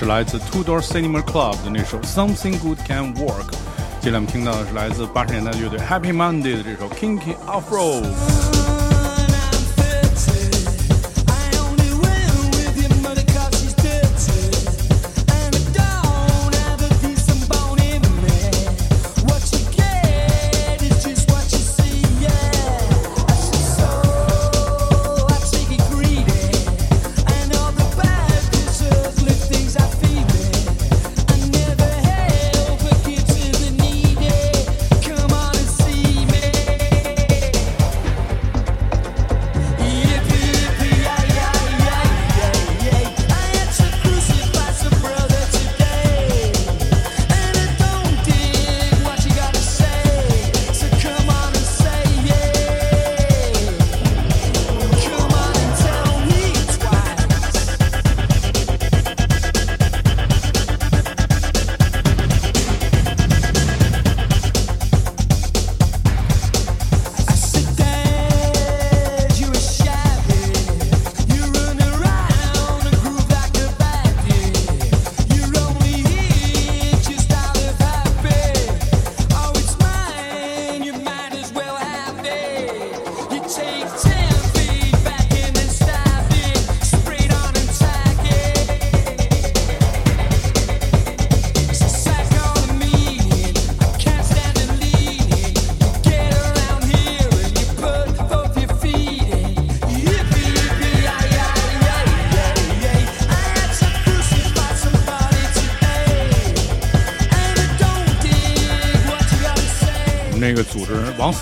刚才我们听到的是来自 Two Door Cinema Club 的那首 Something Good Can Work，接下来我们听到的是来自八十年代乐队 Happy Monday 的这首 Kinky Afro。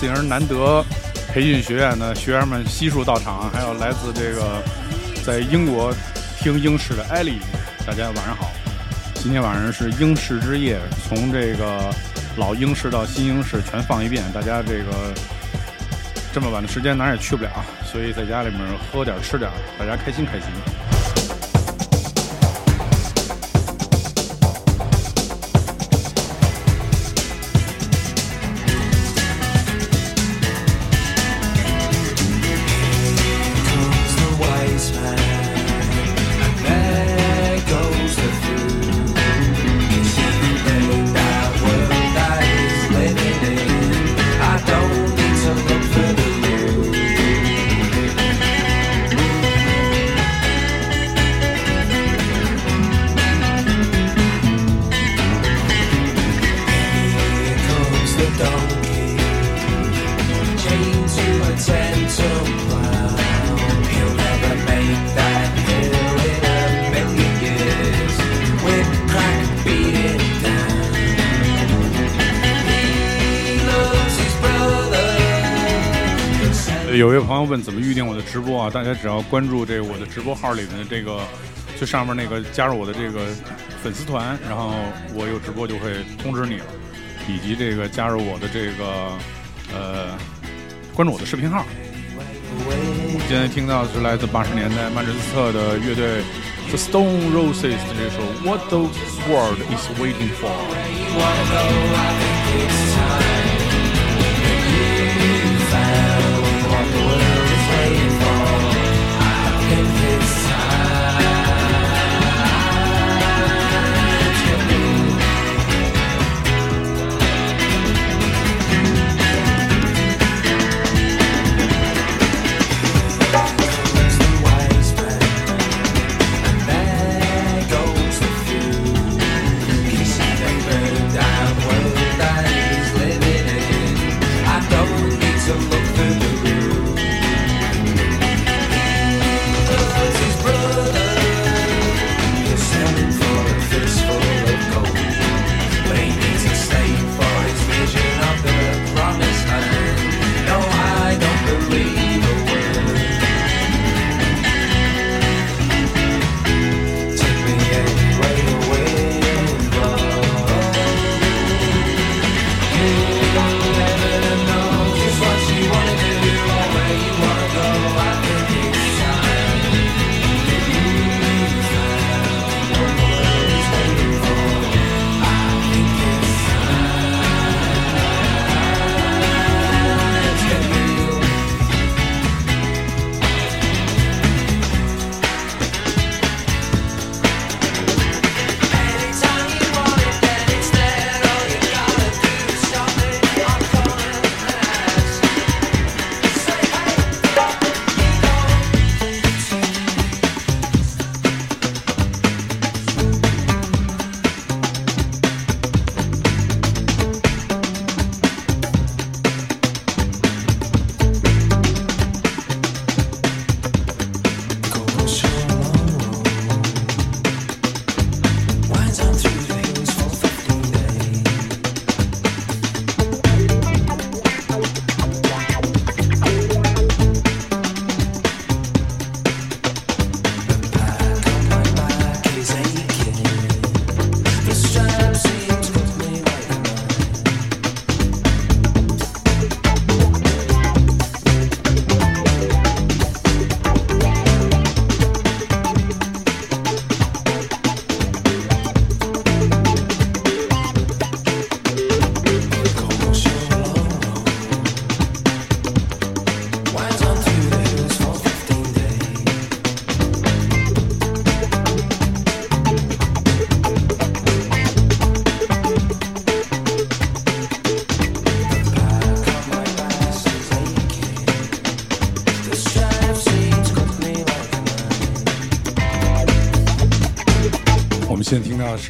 王四营难得培训学院的学员们悉数到场，还有来自这个在英国听英式的艾丽，大家晚上好。今天晚上是英式之夜，从这个老英式到新英式全放一遍。大家这个这么晚的时间哪也去不了，所以在家里面喝点吃点，大家开心开心。有一位朋友问怎么预定我的直播啊？大家只要关注这我的直播号里面的这个最上面那个加入我的这个粉丝团，然后我有直播就会通知你了，以及这个加入我的这个呃关注我的视频号。现在听到是来自八十年代曼彻斯特的乐队 The Stone Roses 的这首 What the World Is Waiting For。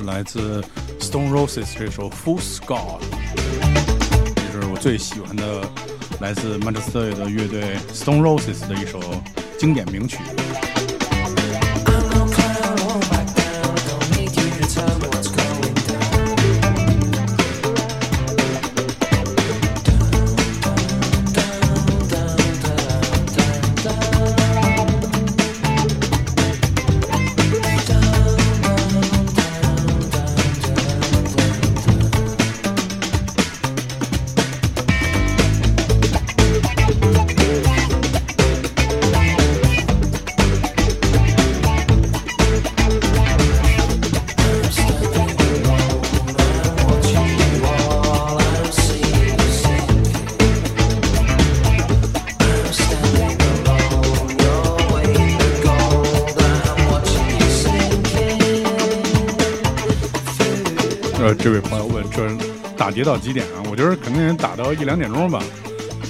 来自 Stone Roses 这首 Full Score，也是我最喜欢的来自曼彻斯特的乐队 Stone Roses 的一首经典名曲。打劫到几点啊？我觉得肯定打到一两点钟吧，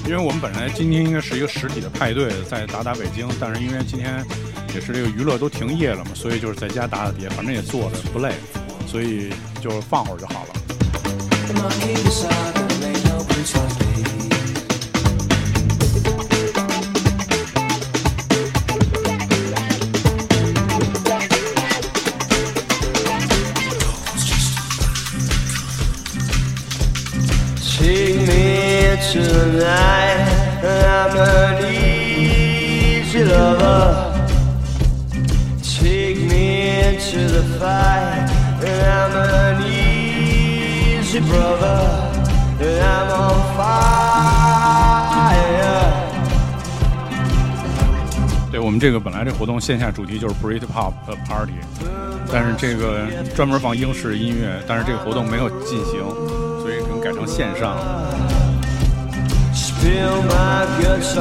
因为我们本来今天应该是一个实体的派对，在打打北京，但是因为今天也是这个娱乐都停业了嘛，所以就是在家打打碟，反正也坐着不累，所以就放会儿就好了。对我们这个本来这活动线下主题就是 Brit Pop 的 Party，但是这个专门放英式音乐，但是这个活动没有进行，所以可能改成线上。Spill my guts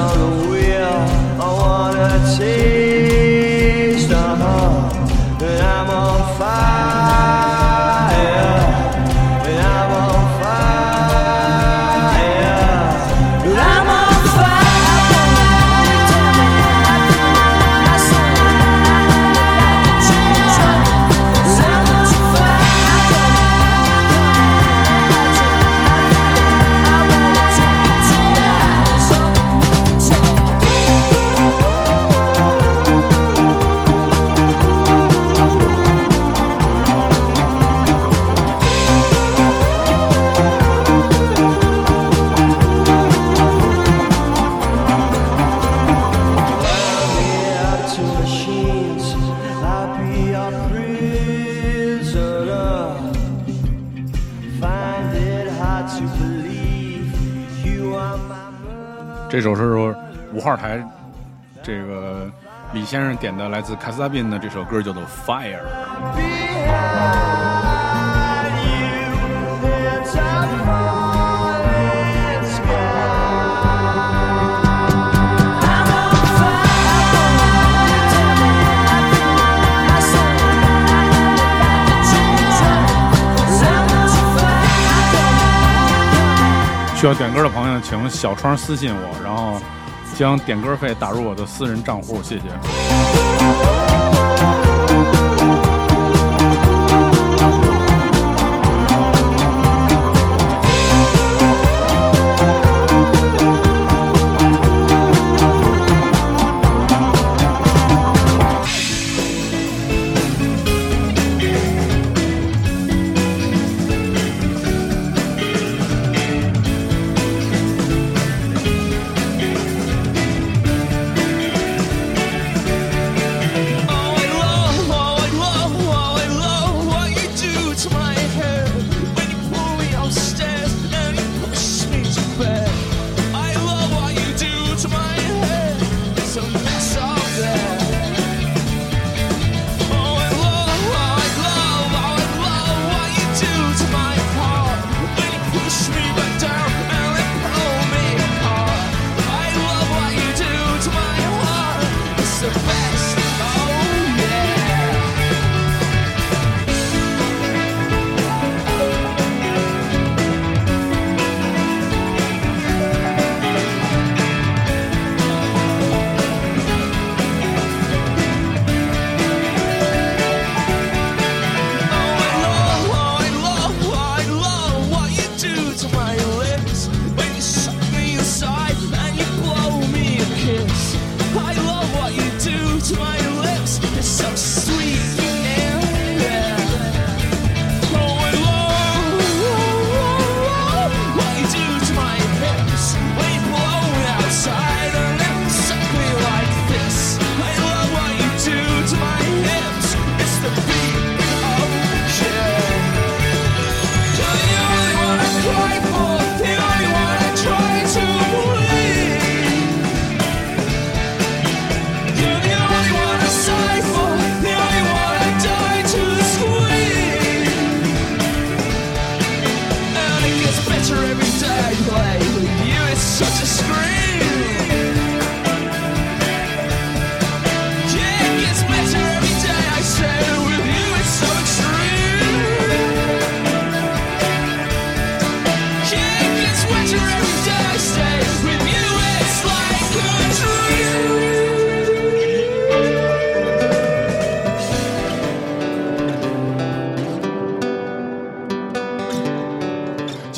点的来自卡斯达宾的这首歌叫做《Fire》。需要点歌的朋友，请小窗私信我，然后。将点歌费打入我的私人账户，谢谢。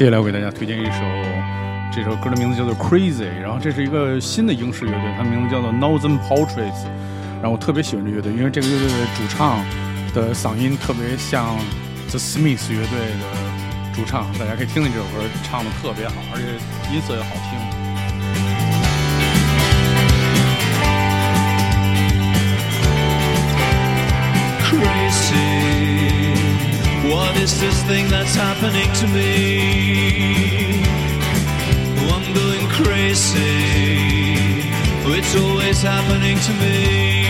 接下来我给大家推荐一首，这首歌的名字叫做《Crazy》，然后这是一个新的英式乐队，它名字叫做 Northern Portraits。然后我特别喜欢这乐队，因为这个乐队的主唱的嗓音特别像 The Smiths 乐队的主唱，大家可以听听这首歌，唱的特别好，而且音色也好听。Is this thing that's happening to me? Oh, I'm going crazy. It's always happening to me.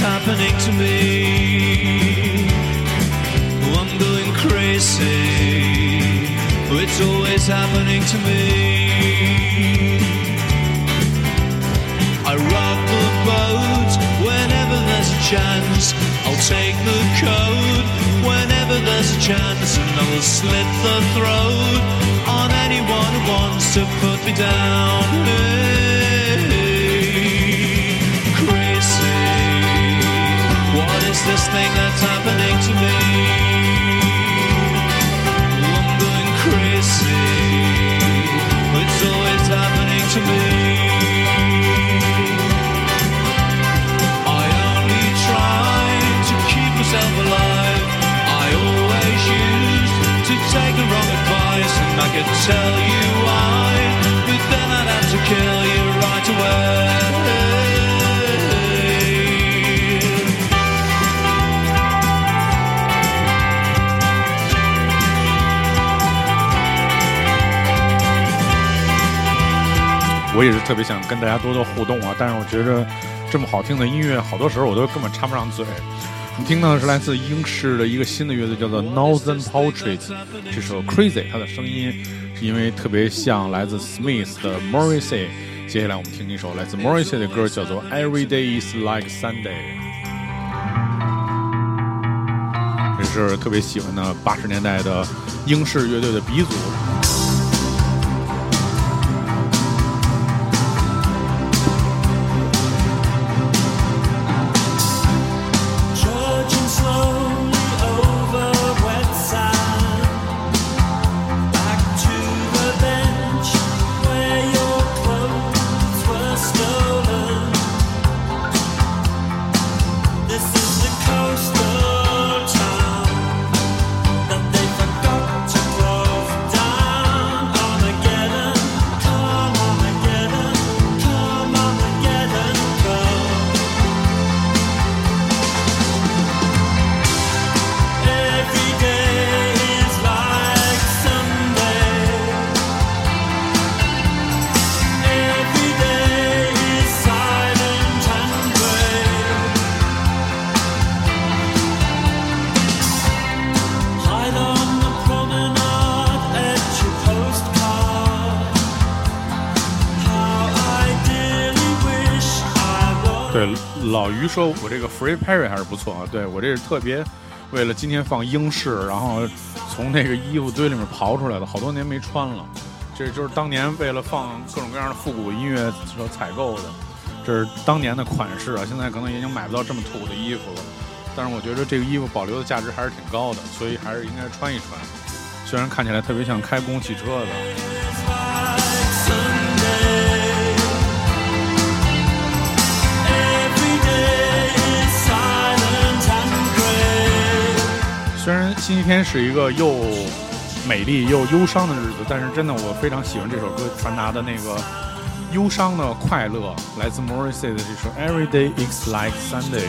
Thing happening to me? Oh, I'm going crazy. Oh, It's always happening to me. I rock the boat whenever there's a chance. I'll take the code whenever there's a chance, and I will slit the throat on anyone who wants to put me down. Myself alive. I always used to take the wrong advice, and I could tell you why, but then I'd have to kill you right away. “我也是特别想跟大家多多互动啊，但是我觉着这么好听的音乐，好多时候我都根本插不上嘴。我们听到的是来自英式的一个新的乐队，叫做 Northern Portrait。这首 Crazy，它的声音是因为特别像来自 Smith 的 Morrissey。接下来我们听一首来自 Morrissey 的歌，叫做 Every Day Is Like Sunday。这是特别喜欢的八十年代的英式乐队的鼻祖。对，老于说我这个 Free Perry 还是不错啊。对我这是特别为了今天放英式，然后从那个衣服堆里面刨出来的，好多年没穿了。这就是当年为了放各种各样的复古音乐所采购的，这是当年的款式啊。现在可能已经买不到这么土的衣服了，但是我觉得这个衣服保留的价值还是挺高的，所以还是应该穿一穿。虽然看起来特别像开公共汽车的。星期天是一个又美丽又忧伤的日子，但是真的我非常喜欢这首歌传达的那个忧伤的快乐，来自 Morrissey 的这首《Every Day Is Like Sunday》。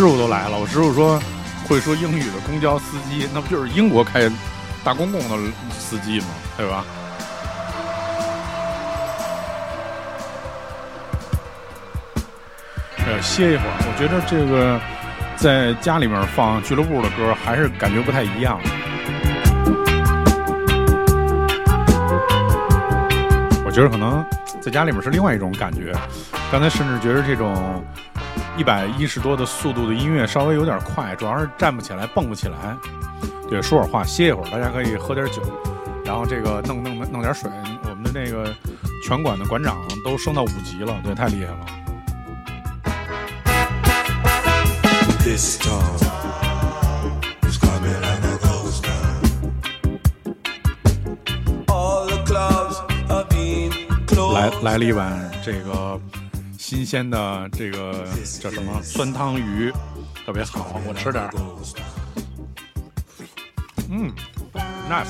师傅都来了，我师傅说会说英语的公交司机，那不就是英国开大公共的司机吗？对吧？呃，歇一会儿，我觉得这个在家里面放俱乐部的歌还是感觉不太一样。我觉得可能在家里面是另外一种感觉。刚才甚至觉得这种一百一十多的速度的音乐稍微有点快，主要是站不起来、蹦不起来。对，说会儿话，歇一会儿，大家可以喝点酒，然后这个弄弄弄点水。我们的那个拳馆的馆长都升到五级了，对，太厉害了。This coming like 来.来了一碗这个新鲜的这个叫什么酸汤鱼，特别好，我吃点。嗯，nice。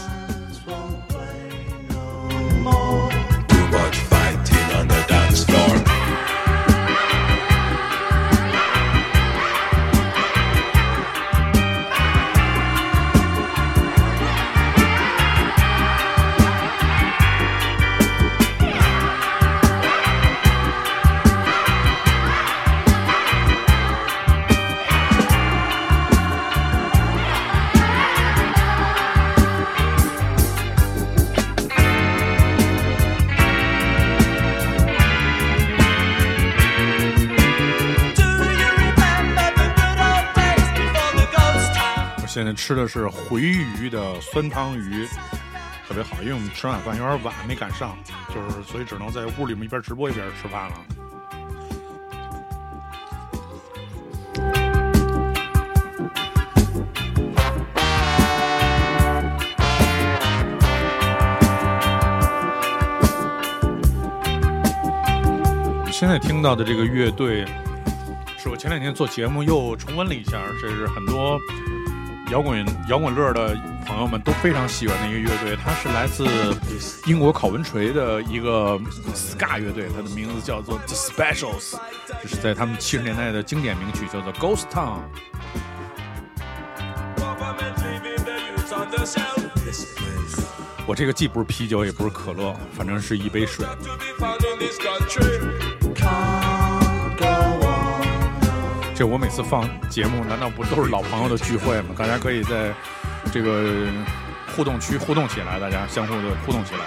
吃的是回鱼的酸汤鱼，特别好，因为我们吃晚饭有点晚，没赶上，就是所以只能在屋里面一边直播一边吃饭了。现在听到的这个乐队，是我前两天做节目又重温了一下，这是很多摇滚摇滚乐的朋友们都非常喜欢的一个乐队，它是来自英国考文垂的一个 ska 乐队，它的名字叫做 The Specials，这是在他们七十年代的经典名曲叫做 Ghost Town。我这个既不是啤酒也不是可乐，反正是一杯水。这我每次放节目，难道不都是老朋友的聚会吗？大家可以在这个互动区互动起来，大家相互的互动起来。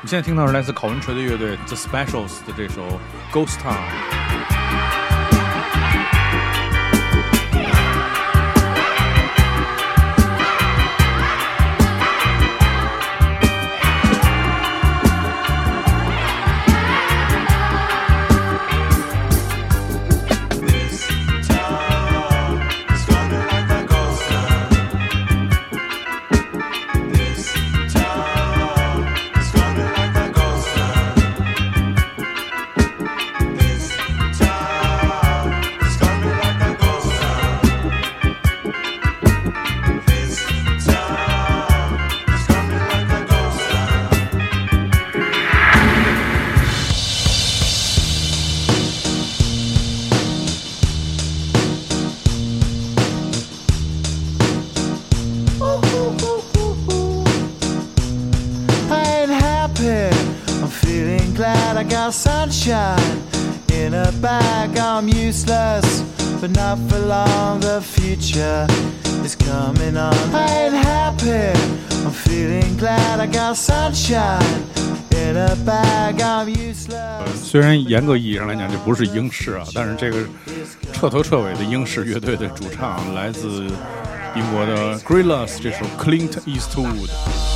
你现在听到是来自考文垂的乐队 The Specials 的这首《Ghost Town》。虽然严格意义上来讲这不是英式啊，但是这个彻头彻尾的英式乐队的主唱来自英国的 g r i l l a s 这首 Clint Eastwood。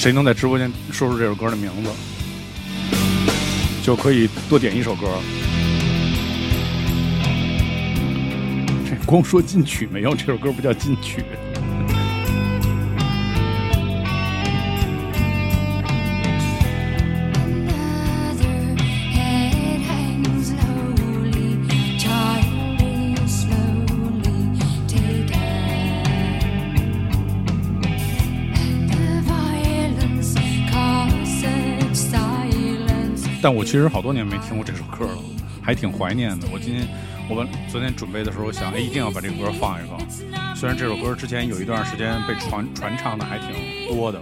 谁能在直播间说出这首歌的名字，就可以多点一首歌。这光说金曲没有，这首歌不叫金曲。但我其实好多年没听过这首歌了，还挺怀念的。我今天我们昨天准备的时候想，哎，一定要把这个歌放一放。虽然这首歌之前有一段时间被传传唱的还挺多的，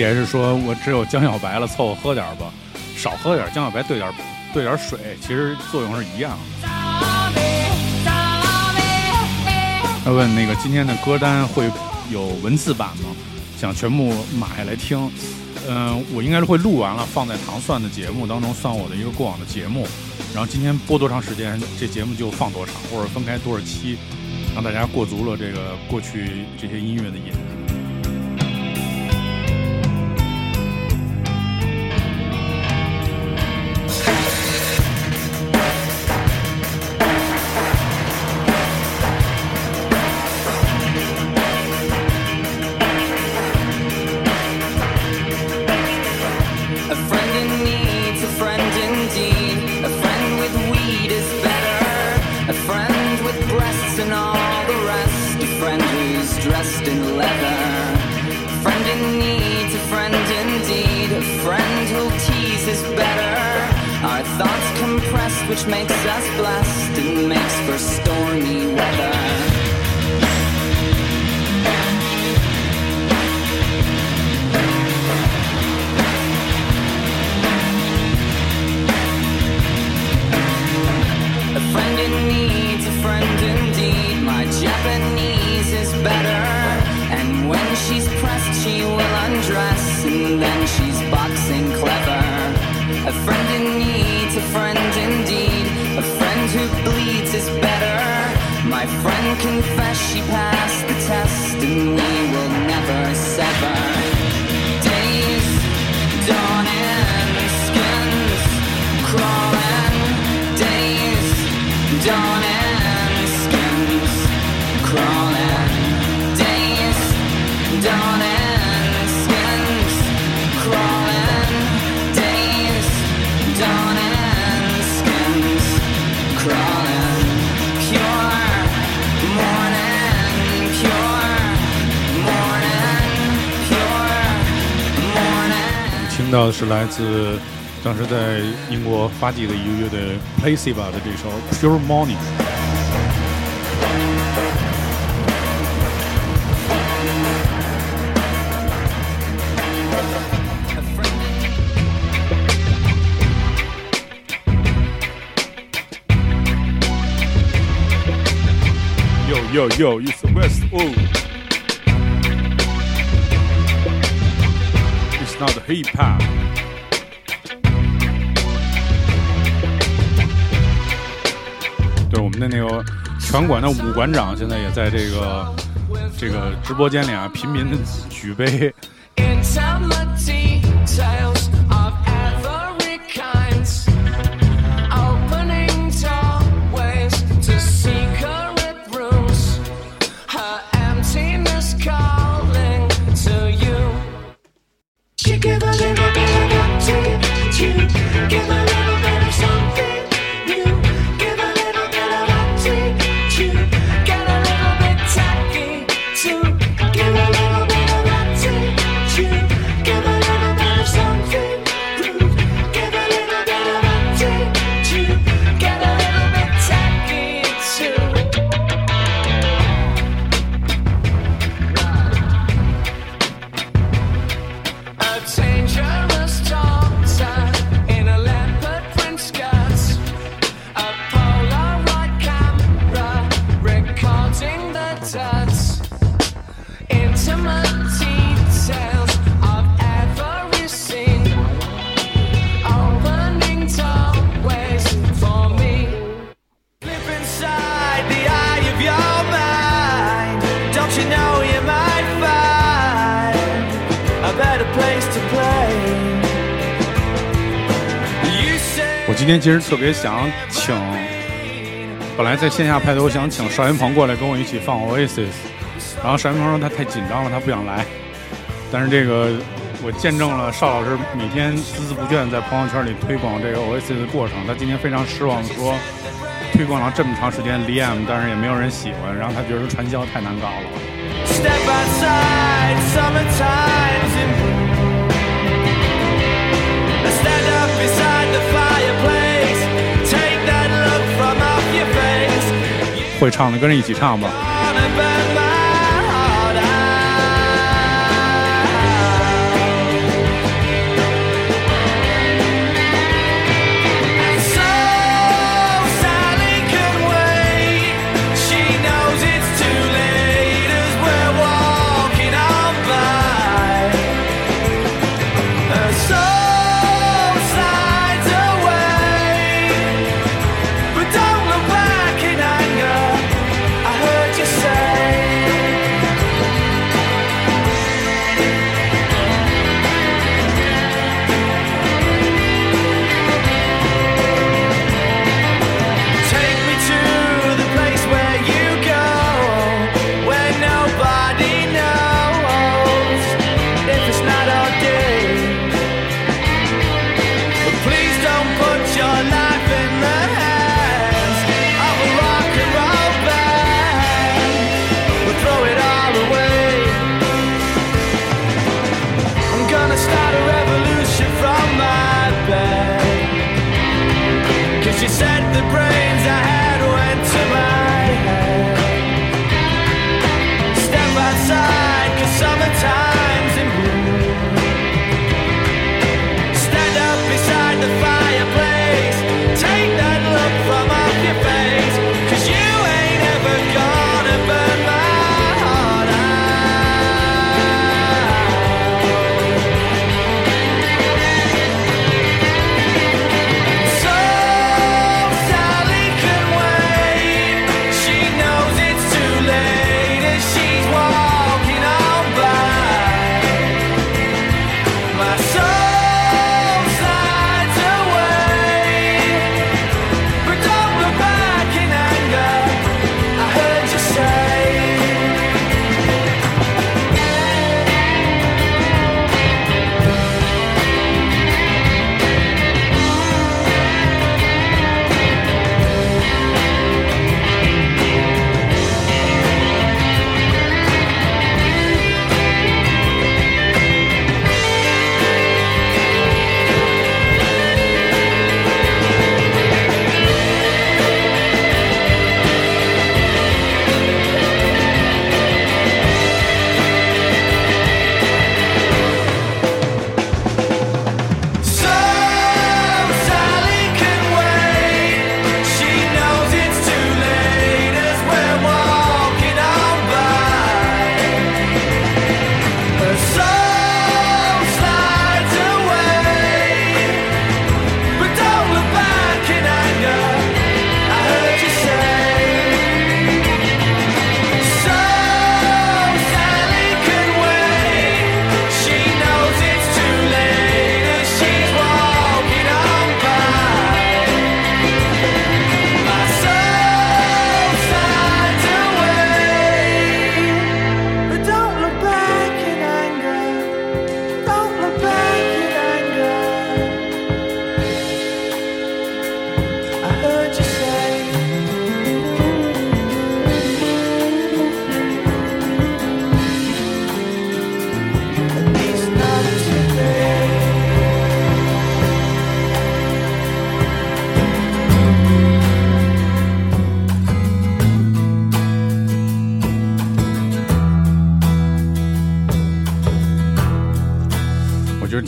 也是说：“我只有江小白了，凑合喝点吧，少喝点江小白兑点兑点水，其实作用是一样的。”他问那个今天的歌单会有文字版吗？想全部码下来听。嗯、我应该是会录完了放在糖蒜的节目当中，算我的一个过往的节目。然后今天播多长时间，这节目就放多长，或者分开多少期，让大家过足了这个过去这些音乐的瘾。A friend who's dressed in leather. A friend in need, a friend indeed. A friend who'll tease is better. Our thoughts compressed, which makes us blessed and makes for stormy weather. A friend in need's a friend indeed. Japanese is better. And when she's pressed, she will undress. And then she's boxing clever. A friend in need's a friend indeed. A friend who bleeds is better. My friend confessed she passed the test. And we will never sever. Days, dawning, skins crawling. Days, dawning, 听到的是来自当时在英国发迹的一个乐队 Placebo 的这首《Pure Morning》。Yo yo yo, it's the West. Oh. 闹的 hiphop 对我们的那个拳馆的武馆长现在也在这个这个直播间里啊频频举杯。今天其实特别想请本来在线下派对我想请邵云鹏过来跟我一起放 oasis 然后邵云鹏说他太紧张了他不想来。但是这个我见证了邵老师每天孜孜不倦在朋友圈里推广这个 oasis 的过程。他今天非常失望说推广了这么长时间 liam 但是也没有人喜欢然后他觉得传销太难搞了。Step outside summertime 会唱的跟着一起唱吧。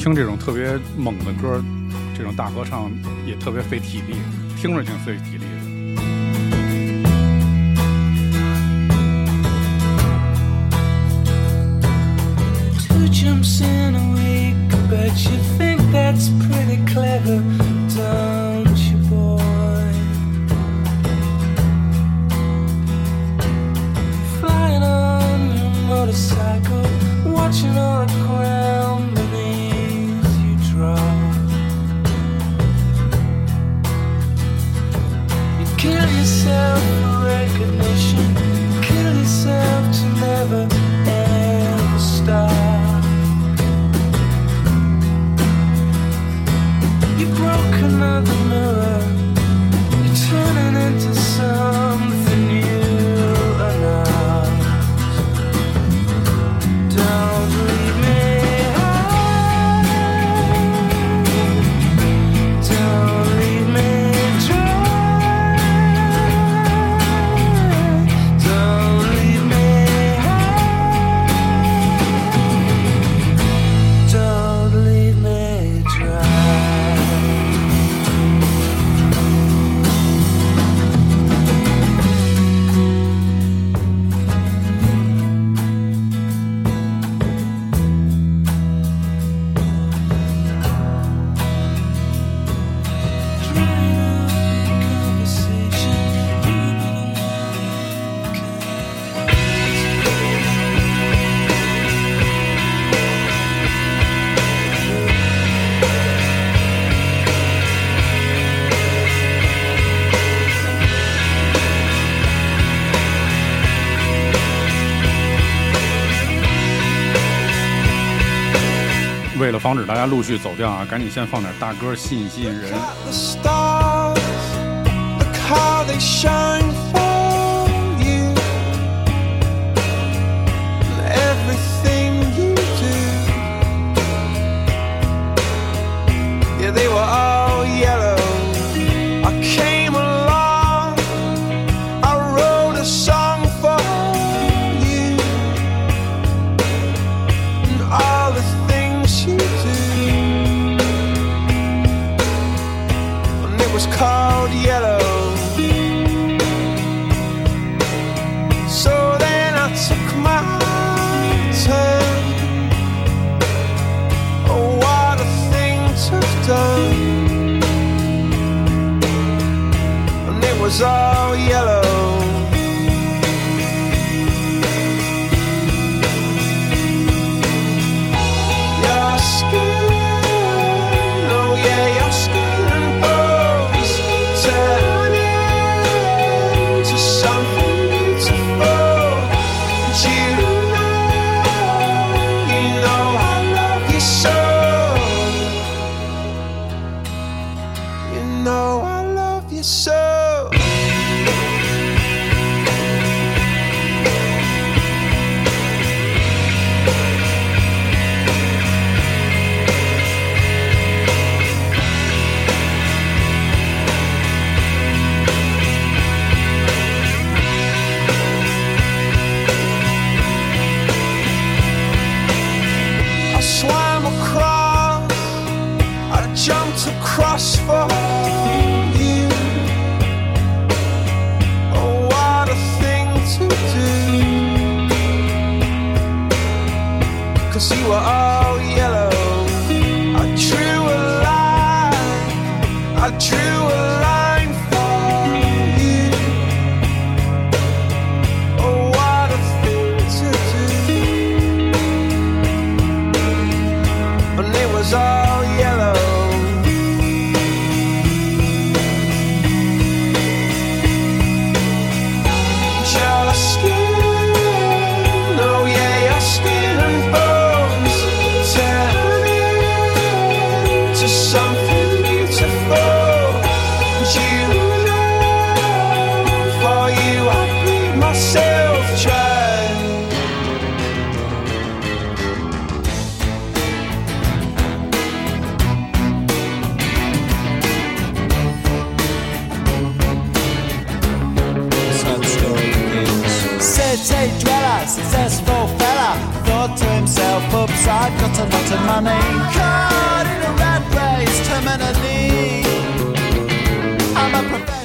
听这种特别猛的歌这种大合唱也特别费体力听着挺费体力的 Jumps in a week but you think that's pretty clever another mirror. You're turning into 为了防止大家陆续走掉啊，赶紧先放点大歌吸引吸引人。jumped across for you. Oh, what a thing to do. Cause you were all yellow. I drew a line. I drew a line.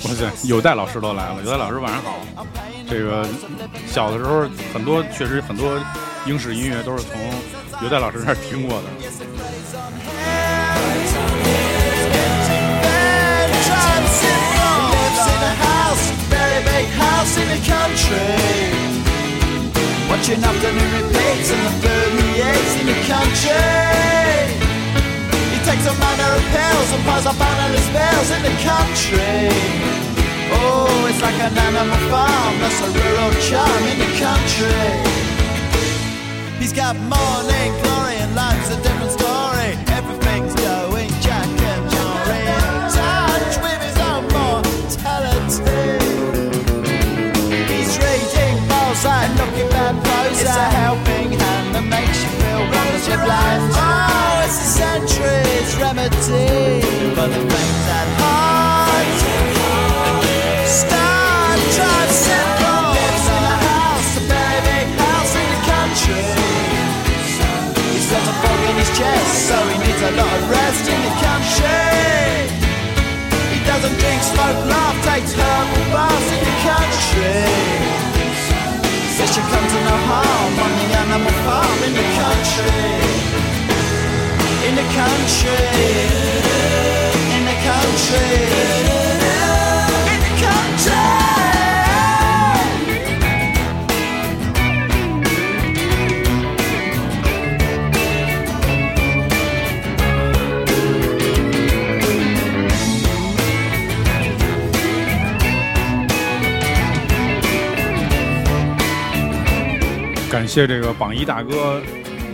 我的天，有代老师都来了。有代老师晚上好。这个小的时候，很多确实很多英式音乐都是从有代老师那听过的。Watching afternoon repeats and the eats in the country. He takes a manner of pills and piles up analyst bills in the country. Oh, it's like an animal farm, that's a rural charm in the country. He's got morning glory and life's a different story. Wonderfully blind. Oh, it's a century's remedy for the faint at heart. Star Trek syndrome lives in a house, a big house in the country. He's got a fog in his chest, so he needs a lot of rest in the country. He doesn't drink, smoke, laugh, takes herbal baths in the country. Says she comes to no harm on the animal farm in the country. In the country. In the country. In the country. “谢这个榜一大哥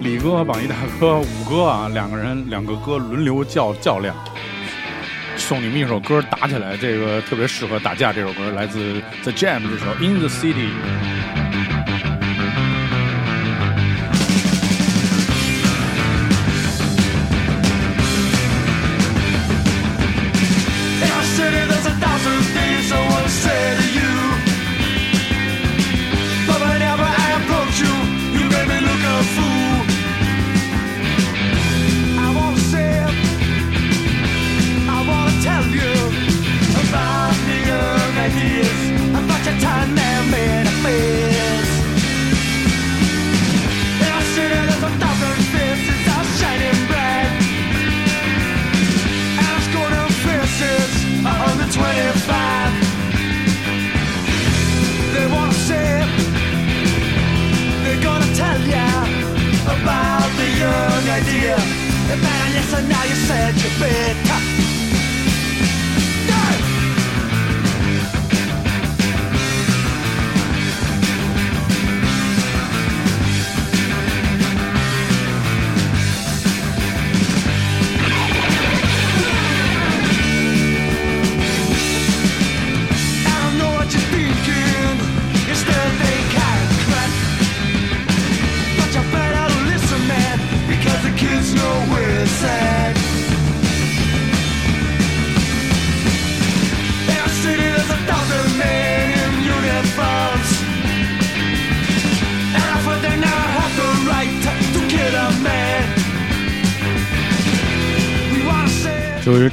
李哥、榜一大哥五哥啊，两个人两个哥轮流较较量，送你们一首歌打起来，这个特别适合打架。这首歌来自 The Jam 这首《In the City》。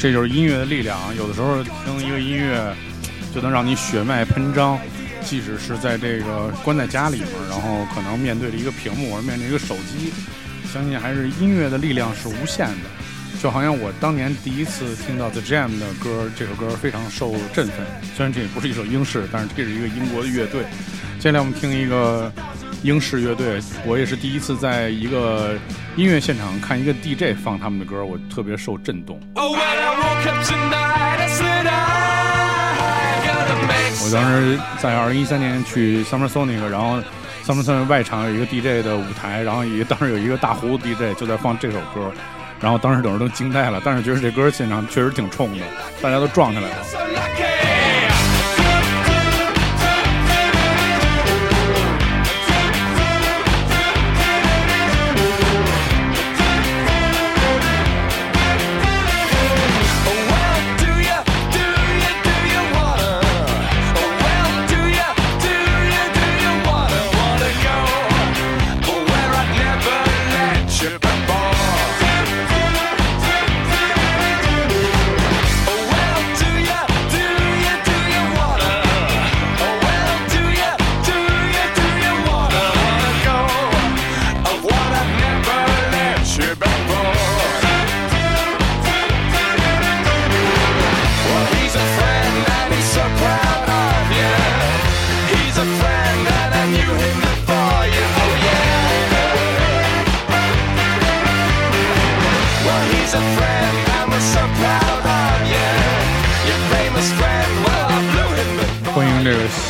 这就是音乐的力量！有的时候听一个音乐，就能让你血脉喷张，即使是在这个关在家里面，然后可能面对着一个屏幕或者面对一个手机，相信还是音乐的力量是无限的。就好像我当年第一次听到 The Jam 的歌，这首歌非常受振奋。虽然这也不是一首英式，但是这是一个英国的乐队。接下来我们听一个英式乐队，我也是第一次在一个音乐现场看一个 DJ 放他们的歌，我特别受震动。我当时在二零一三年去 Summer Sonic，然后 Summer Sonic 外场有一个 DJ 的舞台，然后也当时有一个大胡子 DJ 就在放这首歌，然后当时等人都惊呆了，但是觉得这歌现场确实挺冲的，大家都撞起来了。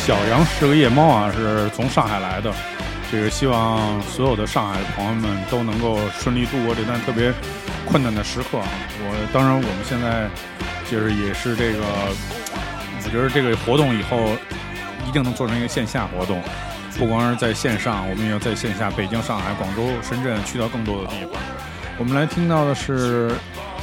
小杨是个夜猫啊，是从上海来的。这个希望所有的上海的朋友们都能够顺利度过这段特别困难的时刻啊！我当然，我们现在就是也是这个，我觉得这个活动以后一定能做成一个线下活动，不光是在线上，我们也要在线下，北京、上海、广州、深圳去到更多的地方。我们来听到的是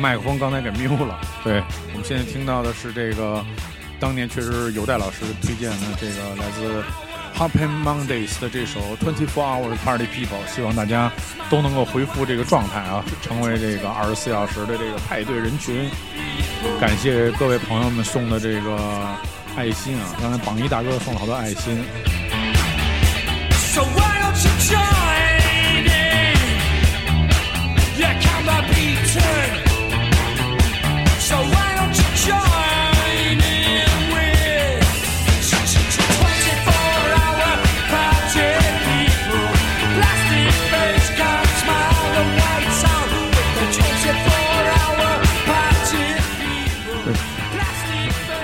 麦克风刚才给 mute 了。对，我们现在听到的是这个当年确实是有戴老师推荐的这个来自 Happy Mondays 的这首 Twenty Four Hours Party People，希望大家都能够恢复这个状态啊，成为这个二十四小时的这个派对人群。感谢各位朋友们送的这个爱心啊！刚才榜一大哥送了好多爱心。So why don't you join in? You cannot be turned.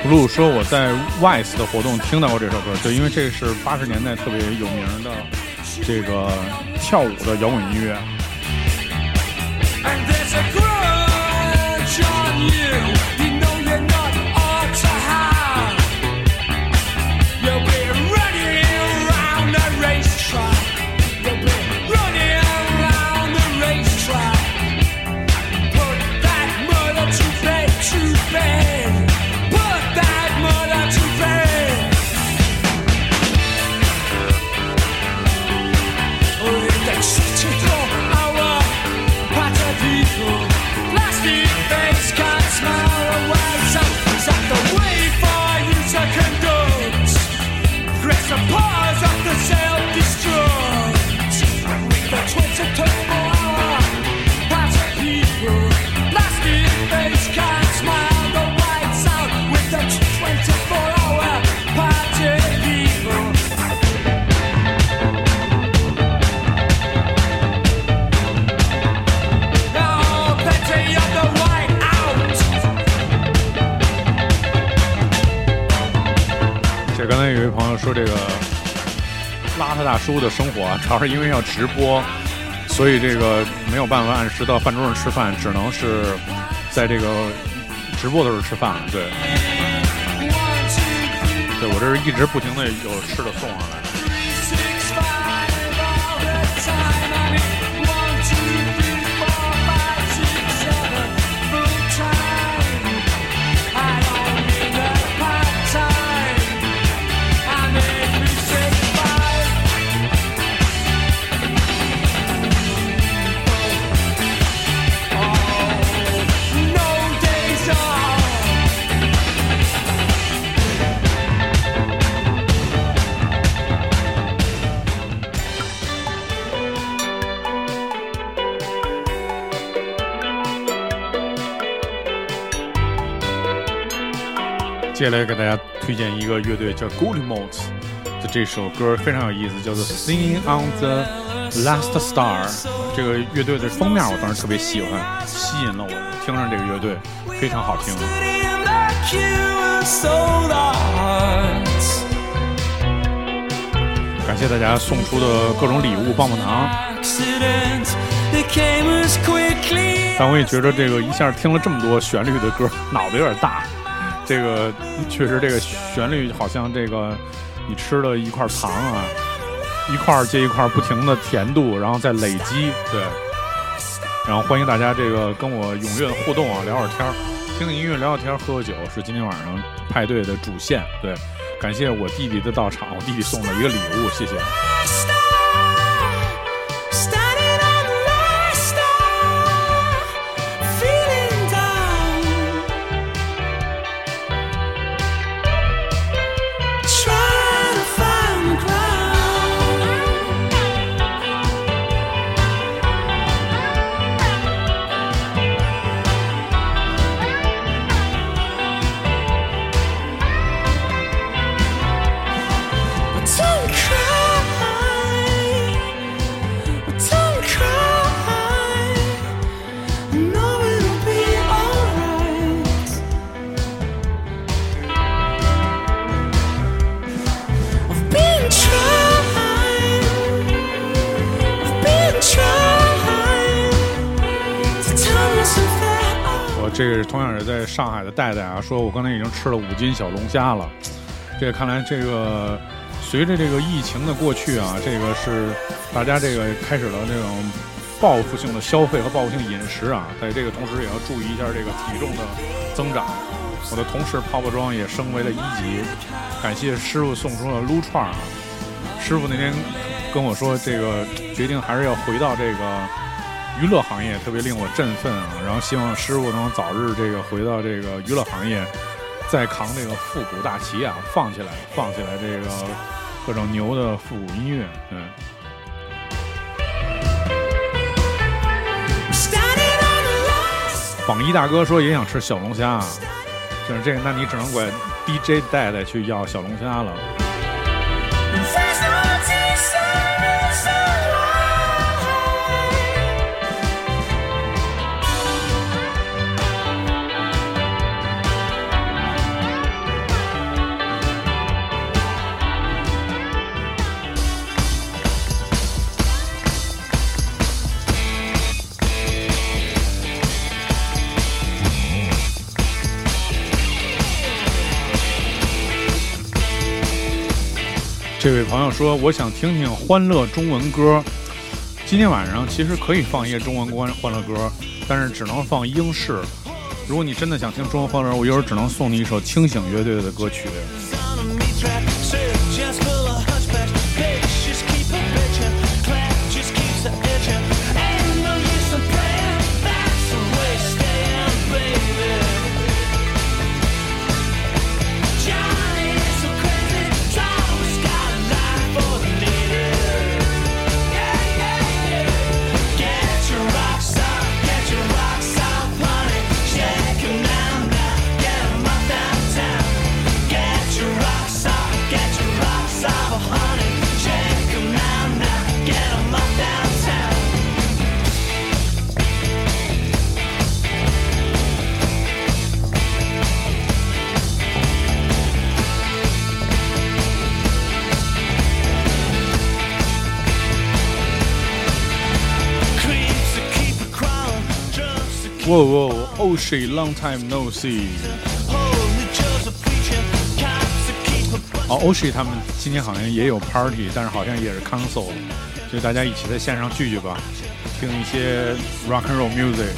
Blue 说我在 WISE 的活动听到过这首歌，就因为这是八十年代特别有名的这个跳舞的摇滚音乐。Press a pause of the self-destruct. The 24-hour 刚才有一位朋友说这个邋遢大叔的生活啊，主要是因为要直播，所以这个没有办法按时到饭桌上吃饭，只能是在这个直播的时候吃饭了。对，对我这是一直不停的有吃的送上来。接下来给大家推荐一个乐队叫 Gold Motes 的这首歌非常有意思，叫做《Singing on the Last Star》。这个乐队的封面我当时特别喜欢，吸引了我，听上这个乐队非常好听。感谢大家送出的各种礼物、棒棒糖。但我也觉得这个一下听了这么多旋律的歌，脑子有点大。这个确实，这个旋律好像这个你吃了一块糖啊，一块接一块不停的甜度，然后再累积，对。然后欢迎大家这个跟我踊跃的互动啊，聊会儿天儿，听听音乐，聊聊天儿，喝喝酒，是今天晚上派对的主线。对，感谢我弟弟的到场，我弟弟送了一个礼物，谢谢。同样是在上海的戴戴啊，说我刚才已经吃了五斤小龙虾了。这看来，这个随着这个疫情的过去啊，这个是大家这个开始了这种报复性的消费和报复性饮食啊，在这个同时也要注意一下这个体重的增长。我的同事泡泡庄也升为了一级，感谢师傅送出了撸串啊。师傅那天跟我说，这个决定还是要回到这个娱乐行业，特别令我振奋啊。然后希望师傅能早日这个回到这个娱乐行业，再扛这个复古大旗啊，放起来，放起来这个各种牛的复古音乐，嗯。榜一大哥说也想吃小龙虾，啊，就是这个，那你只能管 DJ 戴戴去要小龙虾了。这位朋友说，我想听听欢乐中文歌。今天晚上其实可以放一些中文欢欢乐歌，但是只能放英式。如果你真的想听中文欢乐，我一会儿只能送你一首清醒乐队的歌曲。哇哇，Oh she long time no see。哦，o s h i 他们今天好像也有 party，但是好像也是 council，就大家一起在线上聚聚吧，听一些 rock and roll music。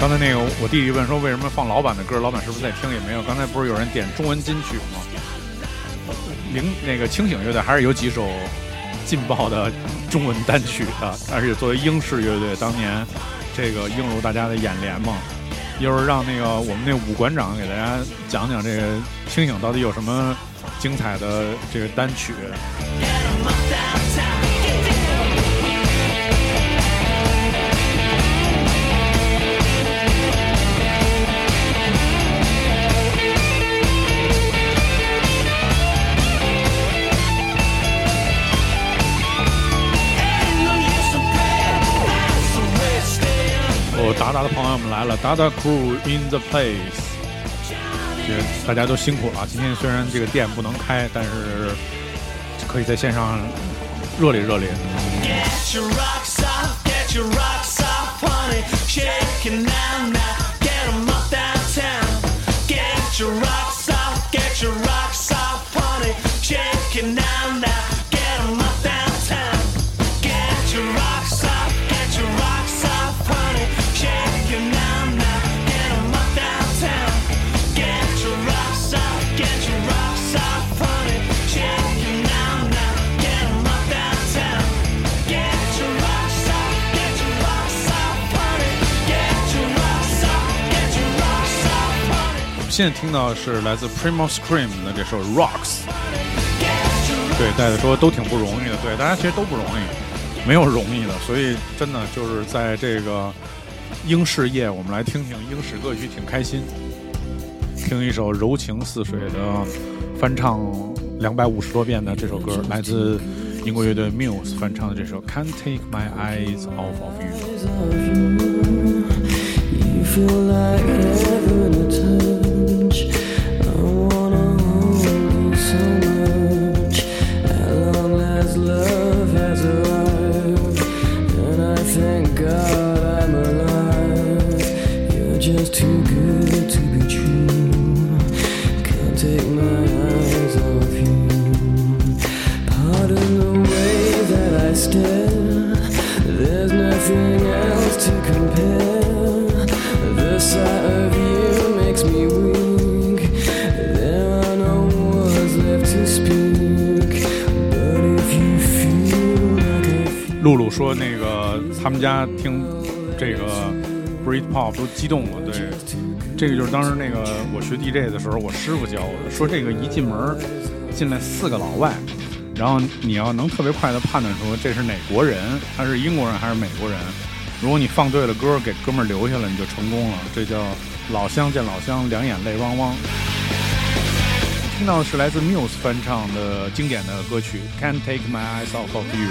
刚才那个我弟弟问说为什么放老板的歌，老板是不是在听？也没有，刚才不是有人点中文金曲吗？零那个清醒乐队还是有几首劲爆的中文单曲的，而且作为英式乐队，当年这个映入大家的眼帘嘛。一会儿让那个我们那武馆长给大家讲讲这个清醒到底有什么精彩的这个单曲。我，达达的朋友们来了，达达 crew in the place。这大家都辛苦了。今天虽然这个店不能开，但是可以在线上热烈热烈。Get your 现在听到的是来自 Primo Scream 的这首 Rocks。对，戴子说都挺不容易的，对，大家其实都不容易，没有容易的，所以真的就是在这个英式夜，我们来听听英式歌曲，挺开心。听一首柔情似水的翻唱两百五十多遍的这首歌，来自英国乐队 Muse 翻唱的这首《Can't Take My Eyes Off of You》。露露说那个他们家听这个 Britpop 都激动了，对，这个就是当时那个我学 DJ 的时候，我师傅教我的，说这个一进门进来四个老外，然后你要能特别快的判断出这是哪国人，他是英国人还是美国人。如果你放对了歌，给哥们留下了，你就成功了。这叫老乡见老乡，两眼泪汪汪。听到的是来自 Muse 翻唱的经典的歌曲《Can't Take My Eyes Off of You》。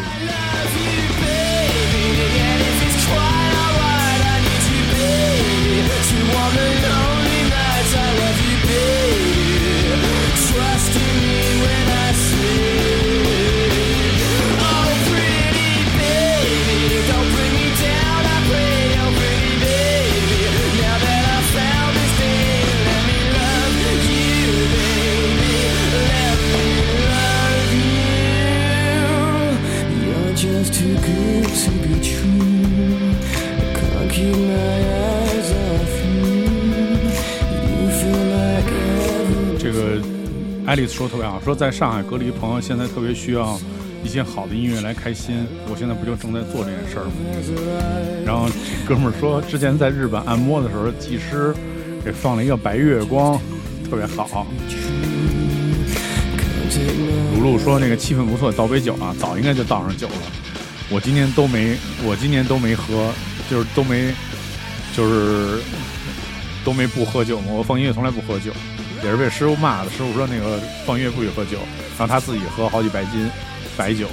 说特别好，说在上海隔离朋友现在特别需要一些好的音乐来开心。我现在不就正在做这件事儿吗？然后哥们儿说，之前在日本按摩的时候，技师给放了一个白月光，特别好。鲁鲁说那个气氛不错，倒杯酒啊，早应该就倒上酒了。我今年都没，我今年都没喝，就是都没，就是都没不喝酒嘛。我放音乐从来不喝酒，也是被师傅骂的。师傅说那个放音乐不许喝酒，然后他自己喝好几百斤白酒。